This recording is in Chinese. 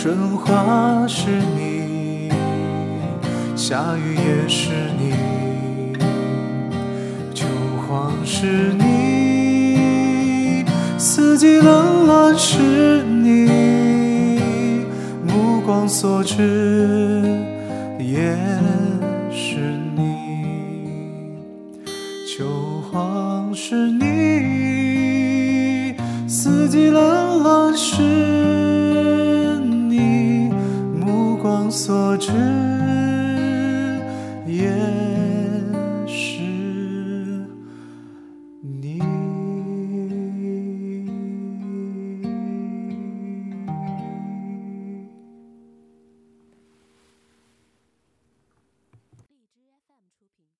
春花是你，夏雨也是你，秋黄是你，四季冷暖是你，目光所至也是你。秋黄是你，四季冷暖是所知。